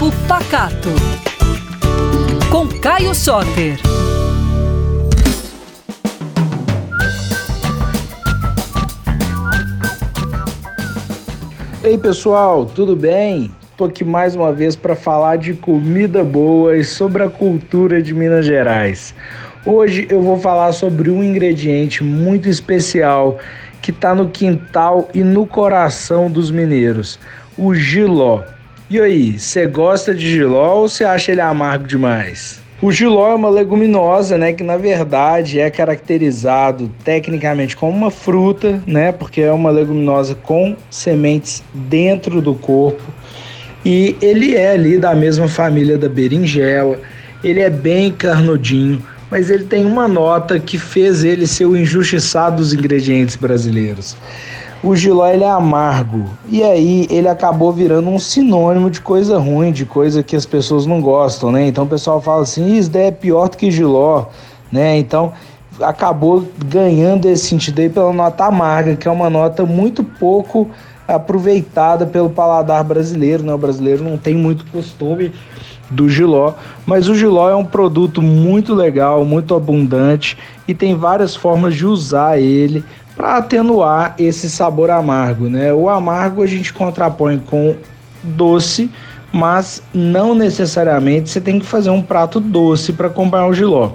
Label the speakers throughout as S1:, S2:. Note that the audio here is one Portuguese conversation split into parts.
S1: Papo Pacato. Com Caio Soter.
S2: Ei pessoal, tudo bem? Tô aqui mais uma vez para falar de comida boa e sobre a cultura de Minas Gerais. Hoje eu vou falar sobre um ingrediente muito especial que está no quintal e no coração dos mineiros, o giló. E aí, você gosta de giló ou você acha ele amargo demais? O giló é uma leguminosa, né, que na verdade é caracterizado tecnicamente como uma fruta, né, porque é uma leguminosa com sementes dentro do corpo. E ele é ali da mesma família da berinjela. Ele é bem carnudinho, mas ele tem uma nota que fez ele ser o injustiçado dos ingredientes brasileiros. O giló ele é amargo e aí ele acabou virando um sinônimo de coisa ruim, de coisa que as pessoas não gostam, né? Então o pessoal fala assim, isso daí é pior do que giló, né? Então acabou ganhando esse sentido aí pela nota amarga, que é uma nota muito pouco aproveitada pelo paladar brasileiro, né? O brasileiro não tem muito costume do giló, mas o giló é um produto muito legal, muito abundante e tem várias formas de usar ele para atenuar esse sabor amargo, né? O amargo a gente contrapõe com doce, mas não necessariamente você tem que fazer um prato doce para acompanhar o giló.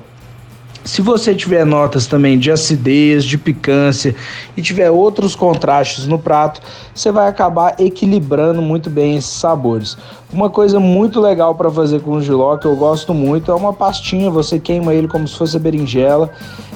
S2: Se você tiver notas também de acidez, de picância e tiver outros contrastes no prato, você vai acabar equilibrando muito bem esses sabores. Uma coisa muito legal para fazer com o giló, que eu gosto muito, é uma pastinha. Você queima ele como se fosse berinjela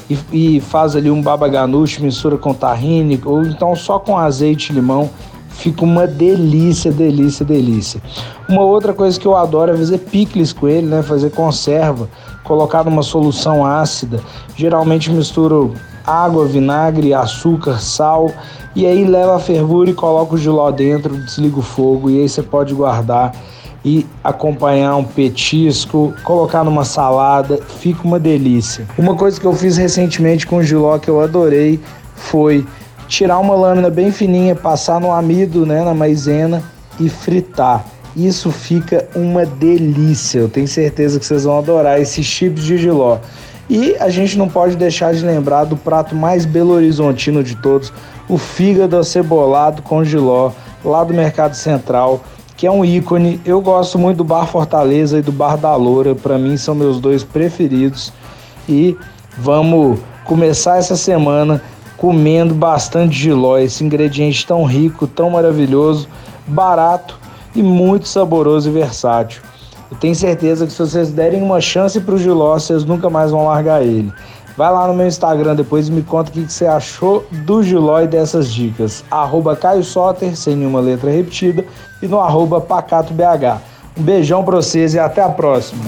S2: e, e faz ali um baba ganoush, mistura com tahine ou então só com azeite e limão fica uma delícia, delícia, delícia. Uma outra coisa que eu adoro é fazer picles com ele, né? Fazer conserva, colocar numa solução ácida. Geralmente misturo água, vinagre, açúcar, sal e aí leva a fervura e coloca o giló dentro, desliga o fogo e aí você pode guardar e acompanhar um petisco, colocar numa salada, fica uma delícia. Uma coisa que eu fiz recentemente com o giló que eu adorei foi tirar uma lâmina bem fininha, passar no amido, né, na maisena e fritar. Isso fica uma delícia. Eu tenho certeza que vocês vão adorar esses chips de giló. E a gente não pode deixar de lembrar do prato mais belo horizontino de todos, o fígado acebolado com giló, lá do Mercado Central, que é um ícone. Eu gosto muito do Bar Fortaleza e do Bar da Loura, para mim são meus dois preferidos. E vamos começar essa semana comendo bastante giló, esse ingrediente tão rico, tão maravilhoso, barato e muito saboroso e versátil. Eu tenho certeza que se vocês derem uma chance para o giló, vocês nunca mais vão largar ele. Vai lá no meu Instagram depois e me conta o que você achou do giló e dessas dicas. Arroba Caio Soter, sem nenhuma letra repetida, e no arroba PacatoBH. Um beijão para vocês e até a próxima.